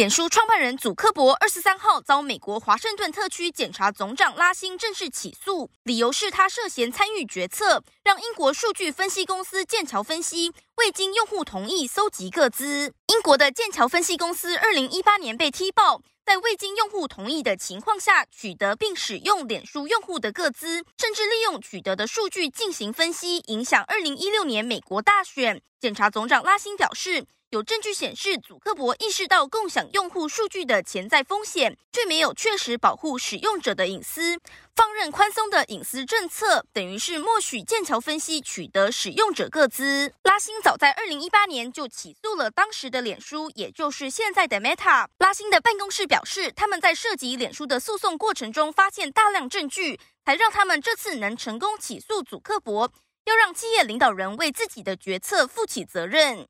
脸书创办人祖克伯二十三号遭美国华盛顿特区检察总长拉辛正式起诉，理由是他涉嫌参与决策，让英国数据分析公司剑桥分析未经用户同意搜集个资。英国的剑桥分析公司二零一八年被踢爆，在未经用户同意的情况下取得并使用脸书用户的个资，甚至利用取得的数据进行分析，影响二零一六年美国大选。检察总长拉辛表示，有证据显示，祖克伯意识到共享用户数据的潜在风险，却没有确实保护使用者的隐私。放任宽松的隐私政策，等于是默许剑桥分析取得使用者个资。拉辛早在二零一八年就起诉了当时的脸书，也就是现在的 Meta。拉辛的办公室表示，他们在涉及脸书的诉讼过程中发现大量证据，才让他们这次能成功起诉祖克伯。要让企业领导人为自己的决策负起责任。